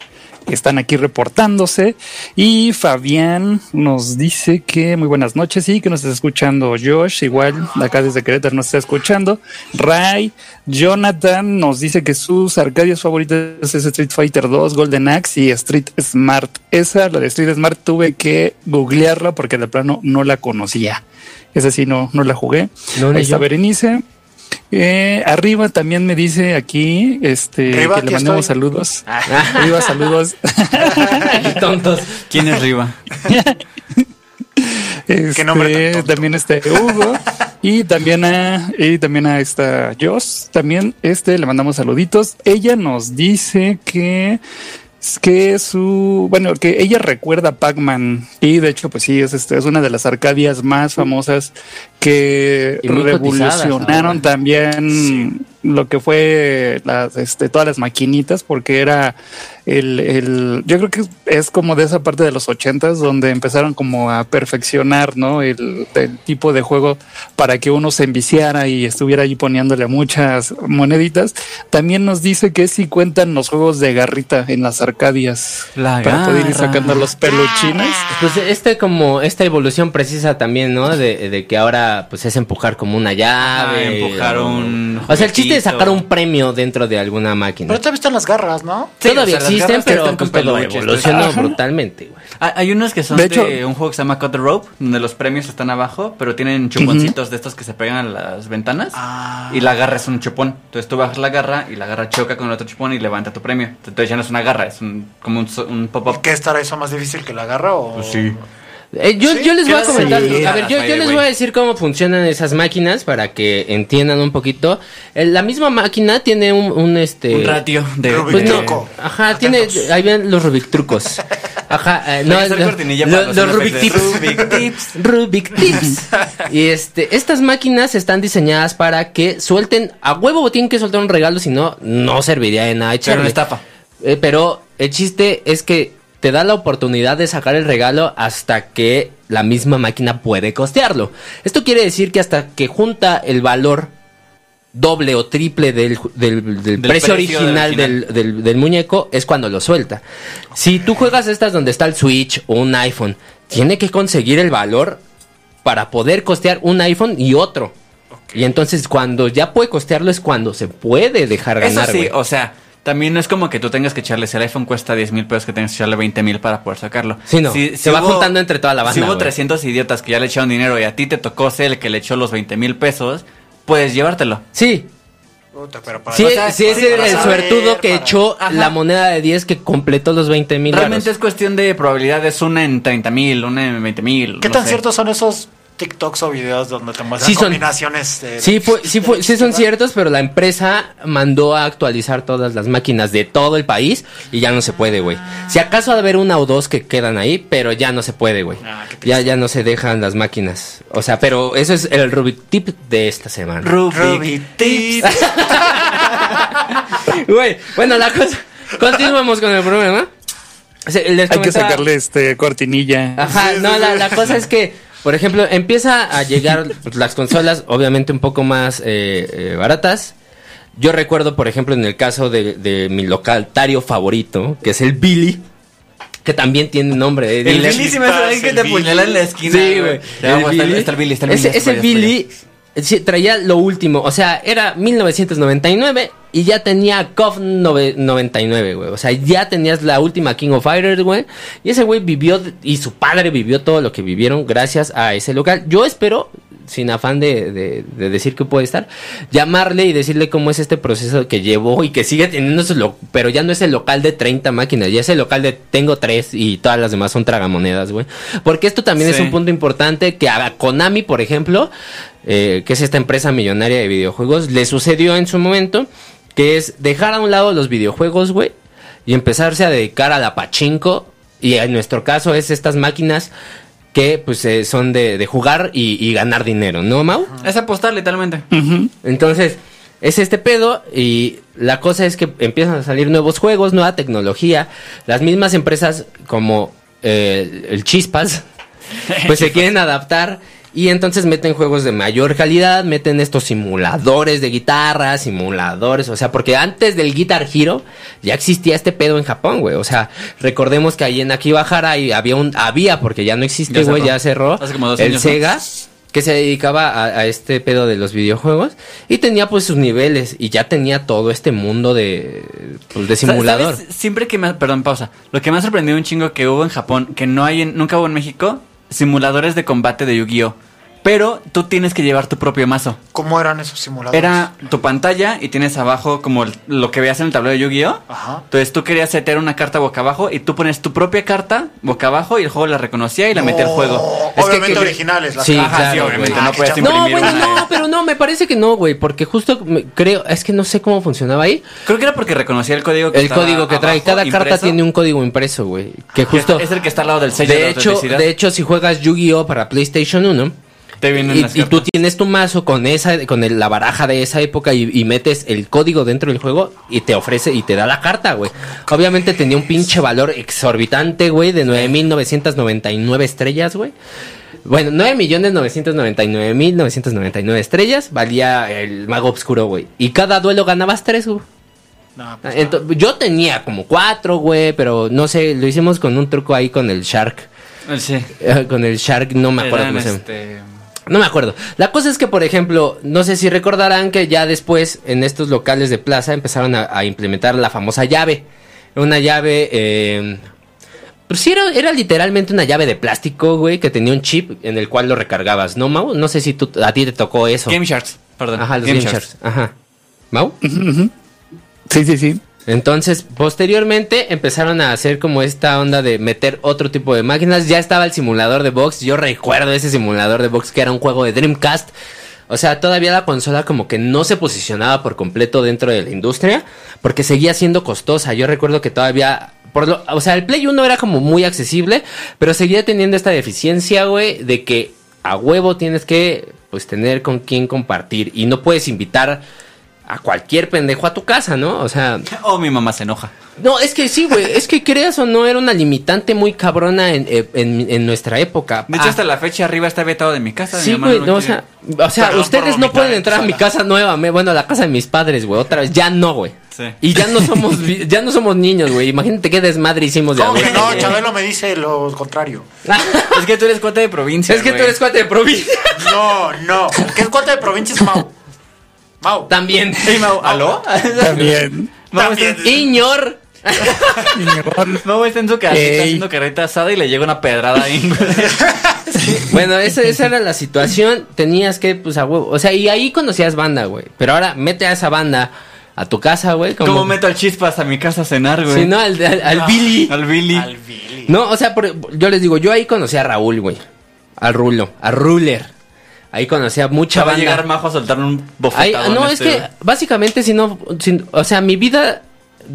están aquí reportándose. Y Fabián nos dice que muy buenas noches y que nos está escuchando Josh, igual acá desde Querétaro nos está escuchando. Ray, Jonathan nos dice que sus arcadias favoritas es Street Fighter 2, Golden Axe y Street Smart. Esa, la de Street Smart, tuve que googlearla porque de plano no la conocía. Esa sí no, no la jugué. No, Ahí está Berenice. Eh, arriba también me dice aquí este que le mandemos saludos. Ah. Arriba, saludos. Tontos. ¿Quién es Riva? [laughs] Este, también este Hugo y también a y también a esta Joss también este le mandamos saluditos ella nos dice que que su, bueno, que ella recuerda Pac-Man. Y de hecho pues sí, es, este, es una de las arcadias más famosas que revolucionaron también lo que fue las, este, todas las maquinitas porque era el, el, yo creo que es como de esa parte de los ochentas donde empezaron como a perfeccionar, ¿no? El, el, tipo de juego para que uno se enviciara y estuviera ahí poniéndole muchas moneditas. También nos dice que si cuentan los juegos de garrita en las arcadias para poder ir sacando los peluchines. Pues este como, esta evolución precisa también, ¿no? De, de que ahora pues es empujar como una llave. empujar un... O sea, el chiste es sacar un premio dentro de alguna máquina. Pero todavía están las garras, ¿no? todavía existen, pero pues, evolucionó brutalmente, güey. Hay unos que son de, hecho, un juego que se llama Cut the Rope, donde los premios están abajo, pero tienen chuponcitos de estos que se pegan a las ventanas. Ah. Y la garra es un chupón. Entonces tú bajas la garra y la garra choca con el otro chupón y levanta tu premio. Entonces ya no es una garra, es un, como un, un pop-up. ¿Qué estará eso más difícil que la garra o...? Pues sí. Eh, yo, yo, les voy a comentar, a ver, yo, yo les voy a decir cómo funcionan esas máquinas para que entiendan un poquito. Eh, la misma máquina tiene un, un este un ratio de pues no, ajá, tiene ahí ven los Rubik trucos. Ajá, eh, no, los, los Rubik tips. Rubik [laughs] tips. Rubik tips. [laughs] y este estas máquinas están diseñadas para que suelten a huevo tienen que soltar un regalo, si no no serviría de nada echarle. Pero estafa. Eh, pero el chiste es que te da la oportunidad de sacar el regalo hasta que la misma máquina puede costearlo. Esto quiere decir que hasta que junta el valor doble o triple del, precio, original del, muñeco es cuando lo suelta. Si tú juegas estas donde está el Switch o un iPhone, tiene que conseguir el valor para poder costear un iPhone y otro. Y entonces cuando ya puede costearlo es cuando se puede dejar ganar. sí, o sea, también no es como que tú tengas que echarle, si el iPhone cuesta 10 mil pesos, que tengas que echarle 20 mil para poder sacarlo. Sí, no. se va juntando entre toda la banda. Si hubo 300 idiotas que ya le echaron dinero y a ti te tocó ser el que le echó los 20 mil pesos, puedes llevártelo. Sí. sí, sí, es el, suertudo que echó la moneda de 10 que completó los 20 mil. Realmente es cuestión de probabilidades, una en 30 mil, una en 20 mil. ¿Qué tan ciertos son esos TikToks o videos donde te muestran combinaciones de, sí, sí, sí son ciertos, pero la empresa mandó a actualizar todas las máquinas de todo el país y ya no se puede, güey. Si acaso ha de haber una o dos que quedan ahí, pero ya no se puede, güey. Ah, ya, ya no se dejan las máquinas. O sea, pero eso es el Rubik Tip de esta semana. Rubik, Tip. [laughs] Güey, bueno, la cosa... Continuamos con el problema. Hay que sacarle este cortinilla. Ajá, no, la, la cosa es que por ejemplo, empieza a llegar [laughs] las consolas, obviamente un poco más eh, eh, baratas. Yo recuerdo, por ejemplo, en el caso de, mi localtario favorito, que es el Billy, que también tiene nombre. el Billy sí me que te apuñala en la esquina. Sí, güey. Está el Billy, está el Billy. Ese, Billy traía lo último, o sea, era 1999 y ya tenía KOF 99, güey. O sea, ya tenías la última King of Fighters, güey. Y ese güey vivió y su padre vivió todo lo que vivieron gracias a ese local. Yo espero, sin afán de, de, decir que puede estar, llamarle y decirle cómo es este proceso que llevó y que sigue teniendo su lo pero ya no es el local de 30 máquinas, ya es el local de tengo tres y todas las demás son tragamonedas, güey. Porque esto también es un punto importante que a Konami, por ejemplo, eh, que es esta empresa millonaria de videojuegos, le sucedió en su momento, que es dejar a un lado los videojuegos, güey, y empezarse a dedicar a la pachinko. Y en nuestro caso es estas máquinas que pues eh, son de, jugar y, ganar dinero, ¿no, Mau? Es apostar literalmente. Entonces, es este pedo y la cosa es que empiezan a salir nuevos juegos, nueva tecnología. Las mismas empresas como eh, el Chispas, [laughs] pues se [laughs] quieren adaptar y entonces meten juegos de mayor calidad, meten estos simuladores de guitarra, simuladores, o sea, porque antes del Guitar Hero ya existía este pedo en Japón, güey. O sea, recordemos que ahí en Akibahara había un, había, porque ya no existe, güey, ya cerró, el Sega. que se dedicaba a, este pedo de los videojuegos y tenía pues sus niveles y ya tenía todo este mundo de, pues, de simulador. Siempre que me, perdón, pausa, lo que me ha sorprendido un chingo que hubo en Japón, que no hay en, nunca hubo en México, simuladores de combate de Yu-Gi-Oh! Pero tú tienes que llevar tu propio mazo. ¿Cómo eran esos simuladores? Era tu pantalla y tienes abajo como lo que veías en el tablero de Yu-Gi-Oh! Ajá. Entonces tú querías setear una carta boca abajo y tú pones tu propia carta boca abajo y el juego la reconocía y la metía al juego. Obviamente originales, las sí, sí, obviamente. no puedes imprimir No, bueno, no, pero no, me parece que no, güey, porque justo creo, es que no sé cómo funcionaba ahí. Creo que era porque reconocía el código que El código que trae. Cada carta tiene un código impreso, güey. Que justo. Es el que está al lado del sello de, de hecho, de hecho, si juegas Yu-Gi-Oh! para PlayStation 1 y, tú tienes tu mazo con esa, con la baraja de esa época y, metes el código dentro del juego y te ofrece y te da la carta, güey. Obviamente tenía un pinche valor exorbitante, güey, de 9.999 estrellas, güey. Bueno, 9.999.999 estrellas valía el mago oscuro, güey. Y cada duelo ganabas tres, güey. Pues yo tenía como cuatro, güey, pero no sé, lo hicimos con un truco ahí con el Shark. Sí. Eh, con el Shark, no me acuerdo cómo se llama. Este, no me acuerdo. La cosa es que, por ejemplo, no sé si recordarán que ya después en estos locales de plaza empezaron a, implementar la famosa llave. Una llave... Eh, pues sí, era, literalmente una llave de plástico, güey, que tenía un chip en el cual lo recargabas, ¿no, Mau? No sé si tú, a ti te tocó eso. Game Sharks, perdón. Ajá, los Game, Sharks. Ajá. ¿Mau? Sí, sí, sí. Entonces, posteriormente empezaron a hacer como esta onda de meter otro tipo de máquinas. Ya estaba el simulador de box. Yo recuerdo ese simulador de box que era un juego de Dreamcast. O sea, todavía la consola como que no se posicionaba por completo dentro de la industria porque seguía siendo costosa. Yo recuerdo que todavía por lo, o sea, el Play 1 era como muy accesible, pero seguía teniendo esta deficiencia, güey, de que a huevo tienes que pues tener con quién compartir y no puedes invitar a cualquier pendejo a tu casa, ¿no? O sea. [laughs] Oh, mi mamá se enoja. No, es que sí, güey. es que creas o no, era una limitante muy cabrona en, en, nuestra época. De hecho, ah. hasta la fecha arriba está vetado de mi casa. Sí, güey. o sea, o sea ustedes no pueden entrar a mi casa nueva. Bueno, a la casa de mis padres, güey. Otra vez. Ya no, güey. Sí. Y ya no somos ya no somos niños, güey. Imagínate qué desmadre hicimos de ¿Cómo que no? Chabelo me dice lo contrario. es que tú eres cuate de provincia. Es que tú eres cuate de provincia. no, no. ¿Qué es cuate de provincia es Mau. Mau. También. [laughs] ¿Aló? [laughs] También. También. Iñor. Mau está en su [laughs] casa haciendo carreta asada y le llega una pedrada ahí. Bueno, esa, esa, era la situación. Tenías que, pues, a huevo. O sea, y ahí conocías banda, güey. Pero ahora mete a esa banda a tu casa, güey. Como... ¿Cómo meto al chispas a mi casa a cenar, güey? Sí, no, al, al, Billy. Al Billy. Al Billy. No, o sea, yo les digo, yo ahí conocí a Raúl, güey. Al Rulo, a Ruler. Ahí conocía mucha banda. Va a llegar Majo a soltar un bofetado. no, es este que básicamente si no, o sea, mi vida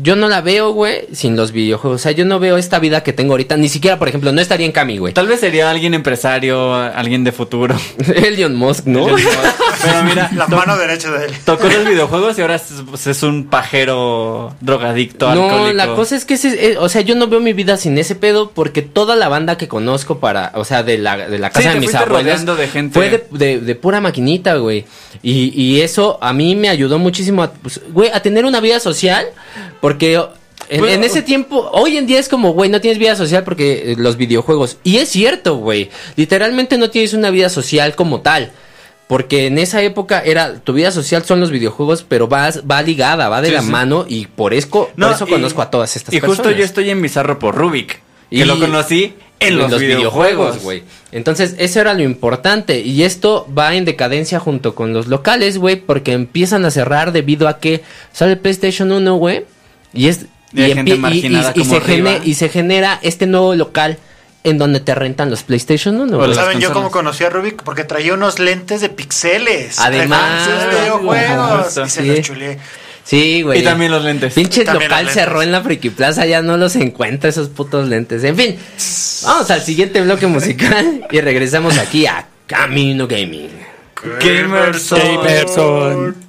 yo no la veo, güey, sin los videojuegos. O sea, yo no veo esta vida que tengo ahorita. Ni siquiera, por ejemplo, no estaría en Cami, güey. Tal vez sería alguien empresario, alguien de futuro. [laughs] Elon Musk, ¿no? [laughs] Pero mira, la mano derecha de él. Tocó los videojuegos y ahora es, un pajero drogadicto, no, la cosa es que, ese, eh, o sea, yo no veo mi vida sin ese pedo porque toda la banda que conozco para, o sea, de la, de la casa de mis abuelos de gente. fue de, de, pura maquinita, güey. Y, y eso a mí me ayudó muchísimo, a, pues, güey, a tener una vida social porque en, ese tiempo, hoy en día es como, güey, no tienes vida social porque eh, los videojuegos. Y es cierto, güey. Literalmente no tienes una vida social como tal. Porque en esa época era, tu vida social son los videojuegos, pero va, va ligada, va de la mano y por eso, por eso conozco a todas estas personas. Y justo yo estoy en Bizarro por Rubik. Y lo conocí en, los, videojuegos, güey. Entonces, eso era lo importante. Y esto va en decadencia junto con los locales, güey, porque empiezan a cerrar debido a que sale PlayStation 1, güey. Y es. Y, se y se genera este nuevo local en donde te rentan los PlayStation 1. ¿Saben yo cómo conocí a Rubik? Porque traía unos lentes de pixeles. Además, videojuegos. Y se los chulé. Sí, güey. Y también los lentes. Pinche local cerró en la Friki Plaza, ya no los encuentra esos putos lentes. En fin, vamos al siguiente bloque musical y regresamos aquí a Camino Gaming. Gamerson. Gamerson.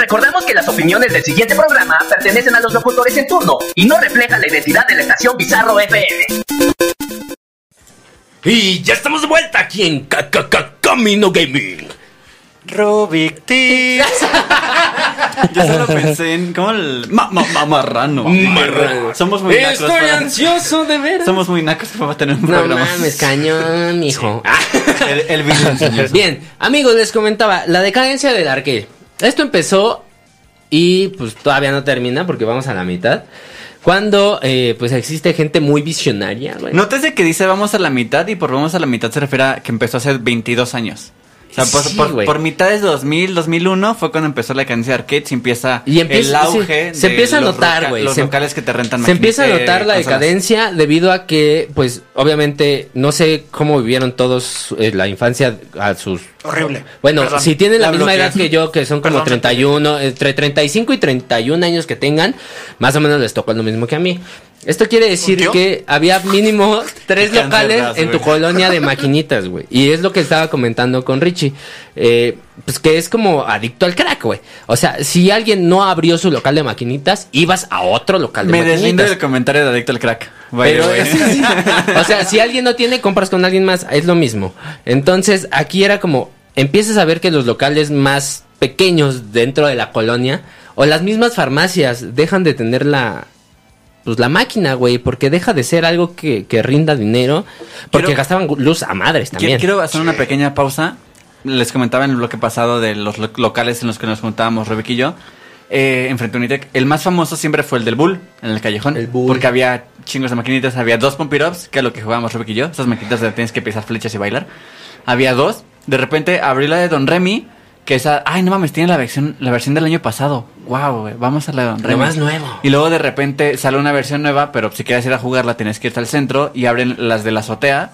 Recordamos que las opiniones del siguiente programa pertenecen a los locutores en turno y no reflejan la identidad de la estación Bizarro FM. Y ya estamos de vuelta aquí en Camino Gaming. Rubik [laughs] Yo solo pensé en como el ma ma marrano. Somos muy nacos. Estoy ansioso de ver. Somos muy nacos para tener un no programa. No mames, cañón, hijo. [laughs] el, el Bien, amigos, les comentaba la decadencia del arcade. Esto empezó y pues todavía no termina porque vamos a la mitad. Cuando eh, pues existe gente muy visionaria, güey. Nótese que dice vamos a la mitad y por vamos a la mitad se refiere a que empezó hace 22 años. O sea, por, Sí, por, por mitades de 2000, 2001 fue cuando empezó la cadencia de arcades y empieza, Y empieza- el auge. sí, se de empieza a notar, güey. Los Se- locales que te rentan Se empieza a notar la consolas. decadencia debido a que, pues, obviamente, no sé cómo vivieron todos eh, la infancia a sus... Horrible. Bueno, Perdón. si tienen la, La misma bloqueé. edad que yo, que son como Perdón, 31, entre 35 y 31 años que tengan, más o menos les tocó lo mismo que a mí. Esto quiere decir que había mínimo [laughs] tres locales en tu colonia de [laughs] maquinitas, güey. Y es lo que estaba comentando con Richie. Eh, pues que es como adicto al crack, güey. O sea, si alguien no abrió su local de maquinitas, ibas a otro local de Me maquinitas. deslindo del comentario de Adicto al Crack. Pero, sí, sí. [laughs] o sea, si alguien no tiene, compras con alguien más, es lo mismo. Entonces, aquí era como, empiezas a ver que los locales más pequeños dentro de la colonia, o las mismas farmacias, dejan de tener la, pues la máquina, güey, porque deja de ser algo que, que rinda dinero, porque Quiero- gastaban luz a madres también. quiero hacer una pequeña pausa. Les comentaba en el bloque pasado de los lo- locales en los que nos juntábamos, Rebeca y yo. Eh, en frente a Unitec. El más famoso siempre fue el del Bull, en el callejón. El Bull. Porque había chingos de maquinitas. Había dos pump it ups, que es lo que jugábamos Rebeca y yo. Esas maquinitas donde tienes que pisar flechas y bailar. Había dos. De repente abrí la de Don Remy. Que esa, ay no mames, tiene la versión, la versión del año pasado. Wow, güey, vamos a la de Don Remy. más nuevo. Y luego de repente sale una versión nueva, pero si quieres ir a jugarla tienes que irte al centro y abren las de la azotea.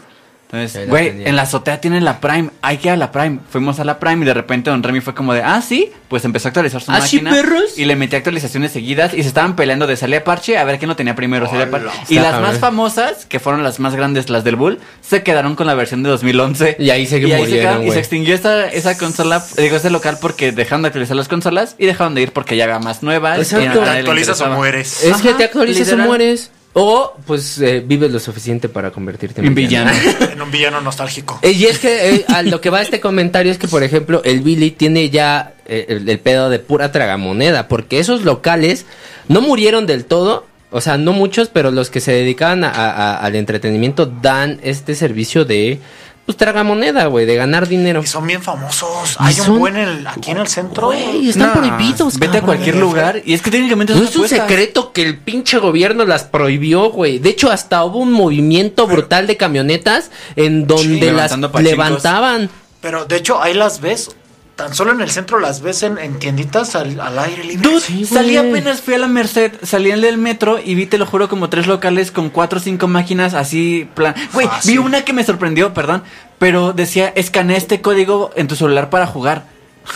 Entonces, güey, en la azotea tienen la Prime, hay que ir a la Prime. Fuimos a la Prime y de repente Don Remy fue como de, ah, sí, pues empezó a actualizar su ¿Ah, sí, máquina. perros? Y le metí actualizaciones seguidas y se estaban peleando de salía parche a ver quién lo tenía primero. salía parche. Y las más famosas, que fueron las más grandes, las del Bull, se quedaron con la versión de 2011. Y ahí se y, ahí murieron, quedaron, y se extinguió esa, esa consola, digo, ese local porque dejaron de actualizar las consolas y dejaron de ir porque ya había más nuevas. Exacto. Te actualizas o mueres. Es que te actualizas o mueres. O, pues, eh, vives lo suficiente para convertirte en En villano. [laughs] En un villano nostálgico. Eh, Y es que eh, a lo que va este comentario es que, por ejemplo, el Billy tiene ya eh, el, el pedo de pura tragamoneda, porque esos locales no murieron del todo, o sea, no muchos, pero los que se dedicaban a- a- al entretenimiento dan este servicio de, pues, tragamoneda, güey, de ganar dinero. Y son bien famosos. Hay son- un buen en el- aquí en el centro. Güey, están No, prohibidos, Vete a cualquier lugar y es que técnicamente No es un apuestas. secreto que el pinche gobierno las prohibió, güey. De hecho, hasta hubo un movimiento brutal de camionetas en donde Sí, las levantaban. Pero de hecho, ahí las ves. Tan solo en el centro las ves en, en tienditas al, al aire libre. Dude, Sí, salí apenas, fui a la Merced, salí en el metro y vi, te lo juro, como tres locales con cuatro o cinco máquinas así, plan. Güey, Fácil. vi una que me sorprendió, perdón, pero decía, escanea este código en tu celular para jugar.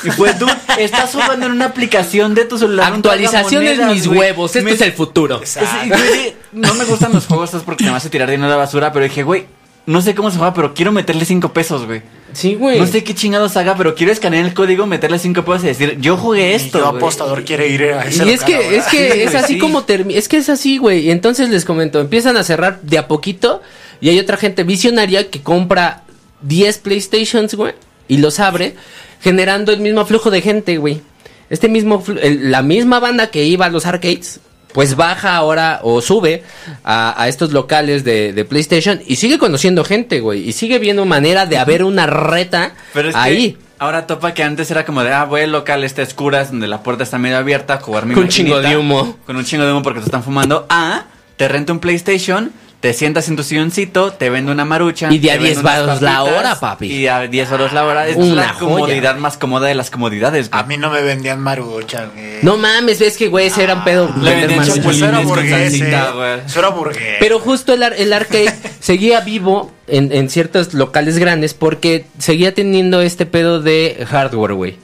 Y fue, dude, [laughs] estás jugando en una aplicación de tu celular. Actualizaciones tragamonedas, mis huevos, este Me- es el futuro. Es- güey, no me gustan los juegos estos porque me hace tirar dinero a la basura, pero dije, güey, no sé cómo se juega, pero quiero meterle cinco pesos, güey. Sí, güey. No sé qué chingados haga, pero quiero escanear el código, meterle cinco pesos y decir, yo jugué Y esto. yo güey. apostador quiere ir a ese Y es que, ahora. es que [laughs] es así sí. como termina, es que es así, güey. Y entonces les comento, empiezan a cerrar de a poquito y hay otra gente visionaria que compra 10 PlayStations, güey, y los abre, generando el mismo flujo de gente, güey. Este mismo, flu- el- la misma banda que iba a los arcades, pues baja ahora o sube a, a estos locales de, de PlayStation y sigue conociendo gente, güey. Y sigue viendo manera de haber una reta Pero es ahí. que ahora topa que antes era como de, ah, voy al local este a escuras donde la puerta está medio abierta, a jugar mi Con un chingo de humo. Con un chingo de humo porque te están fumando. Ah, te rento un PlayStation, te sientas en tu silloncito, te vendo una marucha. Y de a te 10 vendo unas varos la hora, papi. Y a 10 varos la hora. Es Una la joya. comodidad más cómoda de las comodidades. güey. A mí no me vendían marucha, güey. No mames, ves que, güey, ese era un pedo. Le vender vendían Pues chapulines era salsita, eh. güey. Eso era burgués. Pero justo el, ar- el arcade [laughs] seguía vivo en, en ciertos locales grandes porque seguía teniendo este pedo de hardware, güey.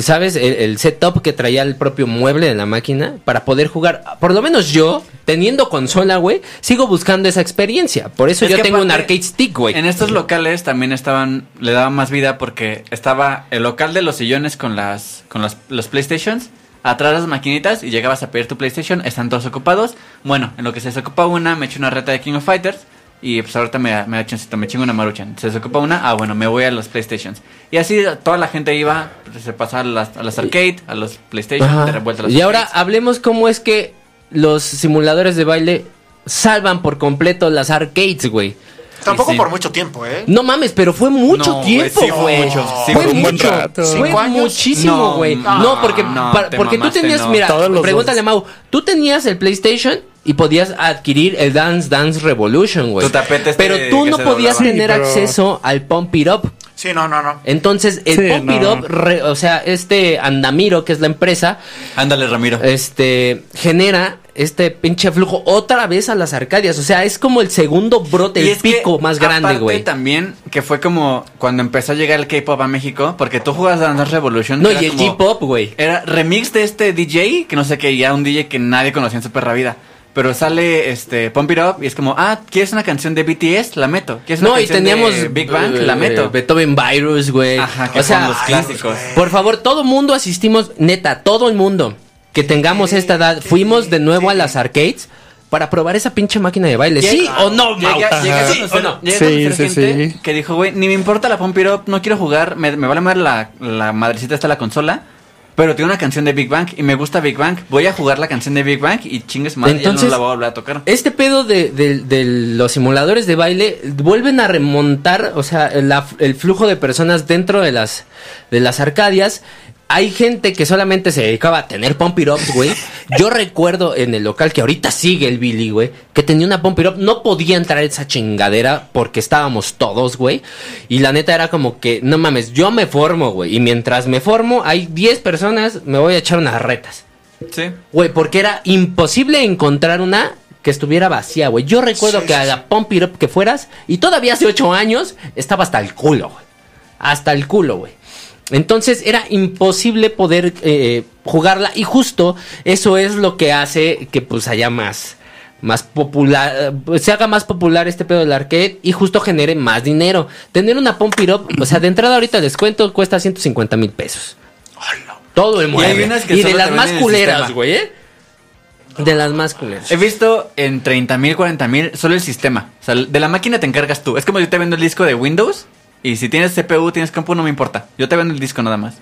¿Sabes? El, setup que traía el propio mueble de la máquina para poder jugar. Por lo menos yo, teniendo consola, güey, sigo buscando esa experiencia. Por eso yo tengo un arcade stick, güey. En estos locales también estaban, le daban más vida porque estaba el local de los sillones con las, con las, los PlayStations atrás las maquinitas y llegabas a pedir tu PlayStation, están todos ocupados. Bueno, en lo que se desocupa una, me echo una reta de King of Fighters. Y pues ahorita me, me da chancito, me chingo una maruchan. Se desocupa una, ah bueno, me voy a los PlayStations. Y así toda la gente iba, pues, se pasaba a las, a las arcade, a los PlayStation, de revuelta a los Y ahora hablemos cómo es que los simuladores de baile salvan por completo las arcades, güey. Tampoco por mucho tiempo, ¿eh? No mames, pero fue mucho tiempo, güey. fue mucho. Fue muchísimo, güey. No, porque, porque tú tenías, mira, pregúntale a Mau, tú tenías el PlayStation y podías adquirir el Dance Dance Revolution, güey. Este pero tú no podías tener acceso al Pump It Up. Sí, no, no, no. Entonces, el Pump It Up, o sea, este Andamiro, que es la empresa. Ándale, Ramiro. Este, genera este pinche flujo otra vez a las Arcadias. O sea, es como el segundo brote, el pico más grande, güey. también que fue como cuando empezó a llegar el K-pop a México, porque tú jugabas Dance Revolution. No, y el K-pop, güey. Era remix de este DJ, que no sé qué, ya un DJ que nadie conocía en su perra vida. Pero sale este Pump It Up y es como, ah, ¿quieres una canción de BTS? La meto. ¿Quieres una no, y teníamos Big Bang? la meto. Beethoven Virus, güey. Ajá, que o sea, los clásicos. Por favor, todo mundo asistimos, neta, todo el mundo que tengamos esta edad, fuimos de nuevo a las arcades para probar esa pinche máquina de baile. ¿Sí o no, ¿Sí o no? Sí, sí, sí. Que dijo, güey, ni me importa la Pump It Up, no quiero jugar, me, me vale más la, la madrecita está la consola. Pero tiene una canción de Big Bang y me gusta Big Bang. Voy a jugar la canción de Big Bang y chingues madre, Entonces, no la voy a volver a tocar. Este pedo de, de, los simuladores de baile vuelven a remontar, o sea, el flujo de personas dentro de las, de las arcadias hay gente que solamente se dedicaba a tener pump it güey. Yo recuerdo en el local que ahorita sigue el Billy, güey, que tenía una pump it up. No podía entrar esa chingadera porque estábamos todos, güey. Y la neta era como que, no mames, yo me formo, güey. Y mientras me formo, hay 10 personas, me voy a echar unas retas. Sí. Güey, porque era imposible encontrar una que estuviera vacía, güey. Yo recuerdo que a la pump it up que fueras, y todavía hace 8 años, estaba hasta el culo, güey. Hasta el culo, güey. Entonces era imposible poder eh, jugarla y justo eso es lo que hace que pues haya más más popular, se haga más popular este pedo del arcade y justo genere más dinero. Tener una Pump It Up, o sea, de entrada ahorita el descuento cuesta 150 mil pesos. Todo el mueble. Y, de las más culeras, güey, ¿eh? De las más culeras. He visto en 30 mil, 40 mil solo el sistema. O sea, de la máquina te encargas tú. Es como yo te vendo el disco de Windows y si tienes CPU, tienes campo, no me importa. Yo te vendo el disco nada más.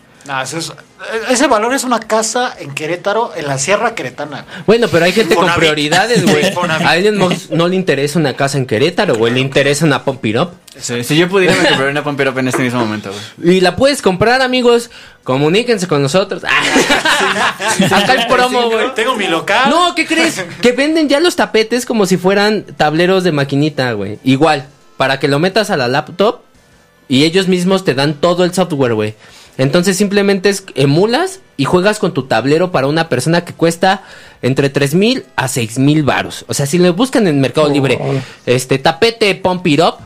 ese valor es una casa en Querétaro, en la Sierra Queretana. Bueno, pero hay gente con prioridades, güey. [laughs] A alguien no, le interesa una casa en Querétaro, güey. Le interesa una Pump si yo pudiera me comprar una Pump en este mismo momento, güey. Y la puedes comprar, amigos. Comuníquense con nosotros. [laughs] Acá el promo, güey. Tengo mi local. No, ¿qué crees? [laughs] que venden ya los tapetes como si fueran tableros de maquinita, güey. Igual, para que lo metas a la laptop y ellos mismos te dan todo el software, güey. Entonces simplemente es emulas y juegas con tu tablero para una persona que cuesta entre tres mil a seis mil varos. O sea, si le buscan en Mercado oh. Libre, este tapete Pump It Up,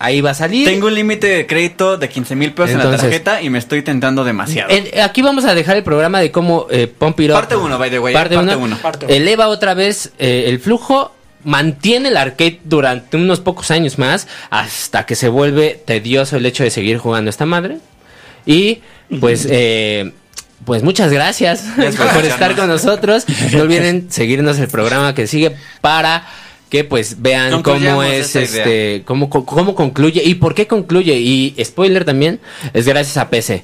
ahí va a salir. Tengo un límite de crédito de 15 mil pesos en la tarjeta y me estoy tentando demasiado. aquí vamos a dejar el programa de cómo eh, Pump It Up. Parte 1, by the way. Parte 1. Eleva otra vez eh, el flujo mantiene el arcade durante unos pocos años más hasta que se vuelve tedioso el hecho de seguir jugando esta madre. Y pues, [laughs] eh, pues muchas gracias [laughs] [laughs] por estar con nosotros. No olviden seguirnos el programa que sigue para que pues vean cómo es este, cómo, cómo concluye y por qué concluye. Y spoiler también, es gracias a PC.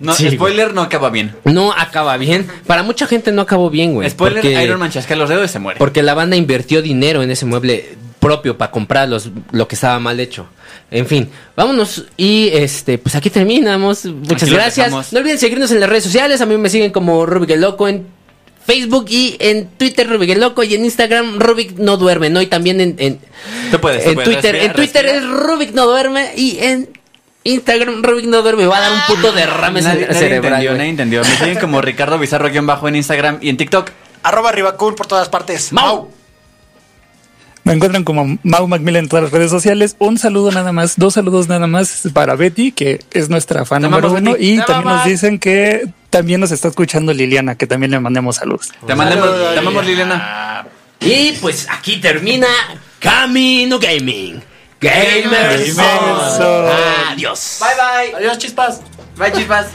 No, spoiler, no acaba bien. No acaba bien. Para mucha gente no acabó bien, güey. Spoiler, Iron Man chasca los dedos y se muere. Porque la banda invirtió dinero en ese mueble propio para comprar lo que estaba mal hecho. En fin, vámonos y este, pues aquí terminamos. Muchas gracias. No olviden seguirnos en las redes sociales. A mí me siguen como Rubik el Loco en Facebook y en Twitter Rubik el Loco y en Instagram Rubik no duerme, ¿no? Y también en, en, puedes, en Twitter. en Twitter es Rubik no duerme y en Instagram, Rubik no duerme, va a dar un puto derrame nadie, cerebral. Nadie entendió, nadie entendió. Me siguen como Ricardo Bizarro-bajo en Instagram y en TikTok. Arroba Ribacun por todas partes. Mau. Me encuentran como Mau Macmillan en todas las redes sociales. Un saludo nada más, dos saludos nada más para Betty, que es nuestra fan número uno. Y también nos dicen que también nos está escuchando Liliana, que también le mandemos saludos. Te, mandemos, te amamos, Liliana. Y pues aquí termina Camino Gaming. Gamers. Adiós. Bye bye. Adiós, chispas. Bye, chispas.